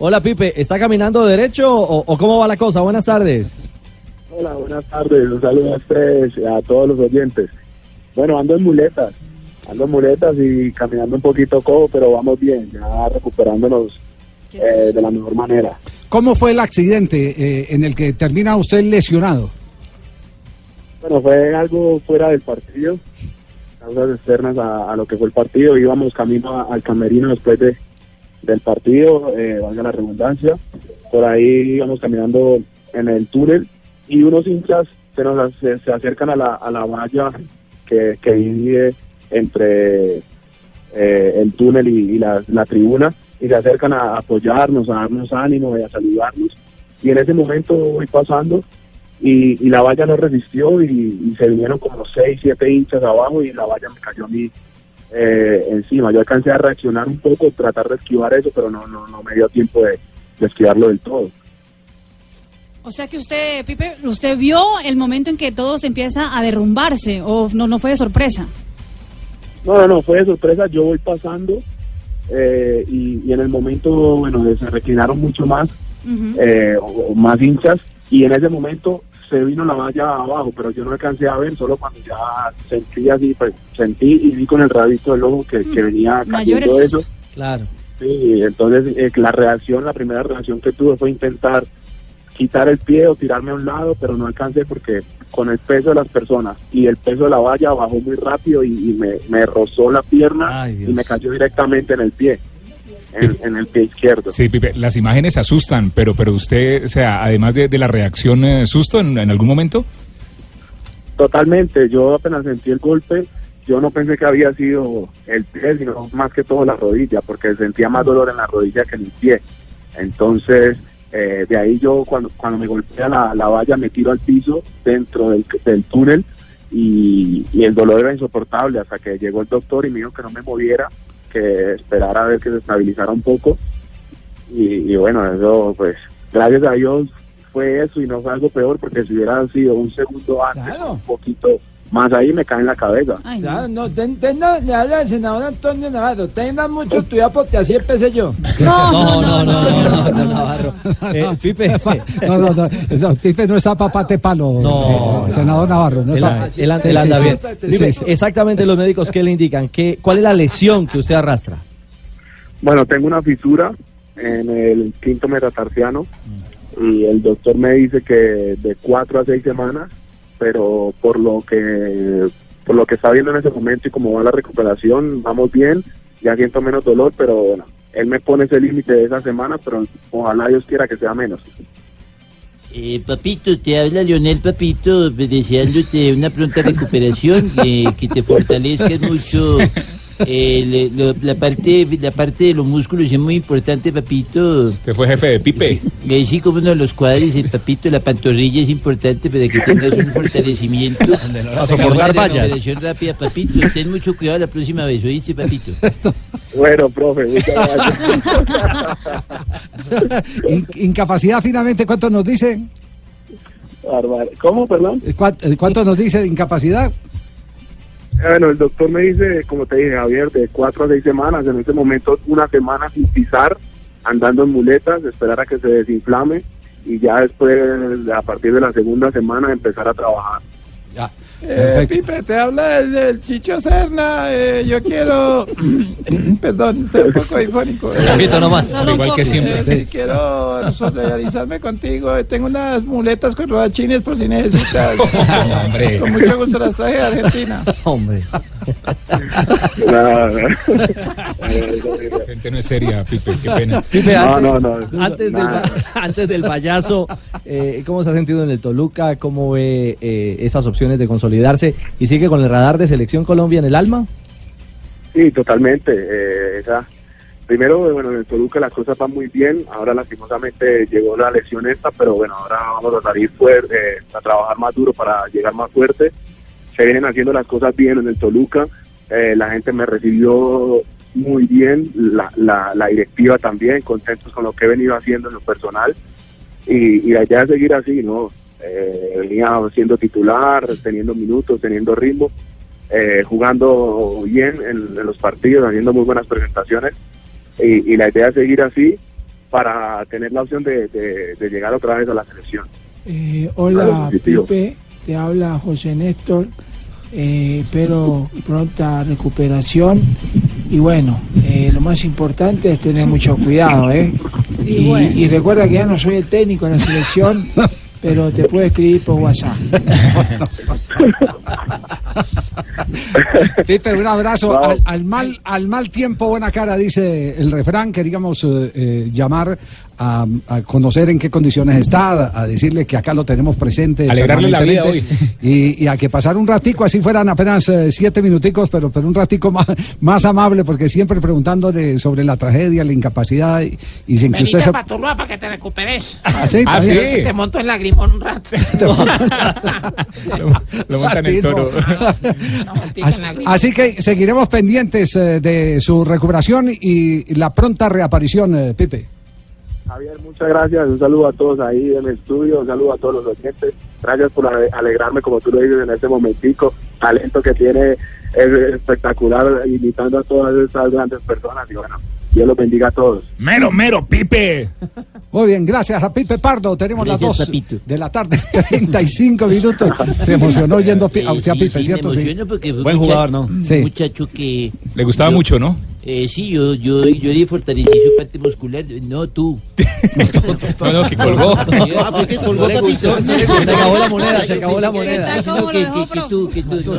Hola Pipe, ¿está caminando derecho o, o cómo va la cosa? Buenas tardes. Hola, buenas tardes. Un saludo a ustedes, a todos los oyentes. Bueno, ando en muletas, ando en muletas y caminando un poquito cojo, pero vamos bien, ya recuperándonos eh, de la mejor manera. ¿Cómo fue el accidente eh, en el que termina usted lesionado? Bueno, fue algo fuera del partido, causas externas a, a lo que fue el partido. Íbamos camino a- al camerino después de, del partido, eh, valga la redundancia. Por ahí íbamos caminando en el túnel y unos hinchas se nos se, acercan a la, a la valla que, que divide entre eh, el túnel y, la, la tribuna y se acercan a apoyarnos, a darnos ánimo y a saludarnos. Y en ese momento voy pasando y, y la valla no resistió y, y se vinieron como seis, siete hinchas abajo y la valla me cayó a mí eh, encima. Yo alcancé a reaccionar un poco, tratar de esquivar eso, pero no, no, no me dio tiempo de, de esquivarlo del todo. O sea que usted, Pipe, usted vio el momento en que todo se empieza a derrumbarse o no, no fue de sorpresa. No, no, no, fue de sorpresa. Yo voy pasando eh, y, y en el momento, bueno, se reclinaron mucho más, eh, o, o más hinchas, y en ese momento se vino la valla abajo, pero yo no alcancé a ver, solo cuando ya sentí así, pues sentí y vi con el radito del ojo que, que venía Mayor el cayendo eso. Claro. Sí, entonces eh, la reacción, la primera reacción que tuve fue intentar quitar el pie o tirarme a un lado, pero no alcancé porque con el peso de las personas y el peso de la valla bajó muy rápido y, y me, me rozó la pierna Ay, y me cayó directamente en el pie, en, en el pie izquierdo. Sí, Pipe, las imágenes asustan, pero, pero usted, o sea, además de, de la reacción, eh, susto en, en algún momento. Totalmente, yo apenas sentí el golpe, yo no pensé que había sido el pie, sino más que todo la rodilla, porque sentía más dolor en la rodilla que en el pie. Entonces, eh, de ahí yo cuando, cuando me golpea la, la valla me tiro al piso dentro del, del túnel y, y el dolor era insoportable hasta que llegó el doctor y me dijo que no me moviera, que esperara a ver que se estabilizara un poco. Y, y bueno, eso pues gracias a Dios fue eso y no fue algo peor porque si hubiera sido un segundo antes, Claro. un poquito más ahí me cae en la cabeza. Ay, O sea, no. no, ten- tenga- le habla el senador Antonio Navarro. Tenga mucho cuidado porque así empecé yo. No, no, no, no, no, no, Navarro. Eh, Pipe, No, no, no, no, Pipe no está papate palo, No, eh, senador Navarro. No él, está. él- anda sí, bien. sí. Pipe, Sí, sí. exactamente los médicos que le indican, ¿Qué, ¿cuál es la lesión que usted arrastra? Bueno, tengo una fisura en el quinto metatarsiano y el doctor me dice que de cuatro a seis semanas, pero por lo que por lo que está viendo en ese momento y como va la recuperación, vamos bien, ya siento menos dolor, pero bueno, él me pone ese límite de esa semana, pero ojalá Dios quiera que sea menos. Eh, papito, te habla Leonel, papito, deseándote una pronta recuperación, eh, que te fortalezcas mucho. Eh, le- lo- la, parte, la parte de los músculos es muy importante, papito. Usted fue jefe de Pipe. Y ahí sí, como no, los cuadris, el papito, la pantorrilla es importante para que tengas un fortalecimiento. Para soportar vallas. recuperación rápida, papito. Ten mucho cuidado la próxima vez, ¿oíste, papito? Bueno, profe, muchas gracias. In- incapacidad finalmente, ¿cuánto nos dice? Bárbaro. ¿Cómo, perdón? ¿cuán- eh, ¿Cuánto nos dice de incapacidad? Bueno, el doctor me dice, como te dije, Javier, de cuatro a seis semanas. En este momento, una semana sin pisar, andando en muletas, esperar a que se desinflame y ya después, a partir de la segunda semana, empezar a trabajar. Ya. Eh. Pipe, te habla el, el Chicho Serna. eh, yo quiero. Perdón, soy un poco difónico. Un poquito nomás. Igual que siempre. Eh, sí, quiero solidarizarme contigo. eh, Tengo unas muletas con rodachines por si necesitas. Hombre. Con mucho gusto las traje de Argentina. Hombre. Nada. La gente no es seria, Pipe, qué pena. Pipe, No, antes, no, no. antes, del, Nada. va- antes del payaso, eh, ¿cómo se ha sentido en el Toluca? ¿Cómo ve eh, esas opciones de consolidarse? ¿Y sigue con el radar de Selección Colombia en el alma? Sí, totalmente. eh, esa, primero, bueno, en el Toluca las cosas van muy bien. Ahora, lastimosamente, llegó la lesión esta, pero bueno, ahora vamos a salir fuerte, eh, a trabajar más duro para llegar más fuerte. Se vienen haciendo las cosas bien en el Toluca. eh, la gente me recibió muy bien, la, la, la directiva también, contentos con lo que he venido haciendo en lo personal. Y, y la idea es seguir así, ¿no? Eh, venía siendo titular, teniendo minutos, teniendo ritmo eh, jugando bien en, en los partidos, haciendo muy buenas presentaciones. Y, y la idea es seguir así para tener la opción de, de- de llegar otra vez a la selección. Eh, hola. Pipe. Te habla José Néstor. Eh, espero pronta recuperación. Y bueno, eh, lo más importante es tener mucho cuidado, ¿eh? y, y recuerda que ya no soy el técnico de la selección, pero te puedo escribir por WhatsApp. Pipe, un abrazo. Al, al mal, al mal tiempo, buena cara, dice el refrán. Queríamos eh, eh, llamar a, a conocer en qué condiciones está, a, a decirle que acá lo tenemos presente. Alegrarle la vida permanentemente, Y, y a que pasar un ratico, así fueran apenas eh, siete minuticos, pero, pero un ratico más, más amable, porque siempre preguntándole sobre la tragedia, la incapacidad y, y sin que usted se... para Tuluá para que te recuperes. ¿Ah, sí? Ah, ¿Está sí. Te monto en lagrimón un rato. Lo, lo montan Latino. toro. No, así que seguiremos pendientes eh, de su recuperación y la pronta reaparición, eh, Pipe. Javier, muchas gracias. Un saludo a todos ahí en el estudio, un saludo a todos los oyentes. Gracias por ale- alegrarme, como tú lo dices, en este momentico. Talento que tiene es espectacular, imitando a todas estas grandes personas. Y bueno, Dios los bendiga a todos. Mero, mero, Pipe. Muy bien, gracias a Pipe Pardo. Tenemos Gracias, las dos papito. de la tarde, 35 minutos. Se emocionó oyendo a usted a Pipe, sí, ¿cierto? Me Sí. emociono porque fue Buen jugador, ¿no? Sí. Muchacho que... Le gustaba yo- mucho, ¿no? Eh, sí, yo, yo, yo le fortalecí su parte muscular. No, tú. No, no, que colgó. Ah, fue que colgó, papito. Se acabó la moneda, se acabó la moneda. ¿Qué tal? ¿Cómo No, lo que, que, que tú, que tú.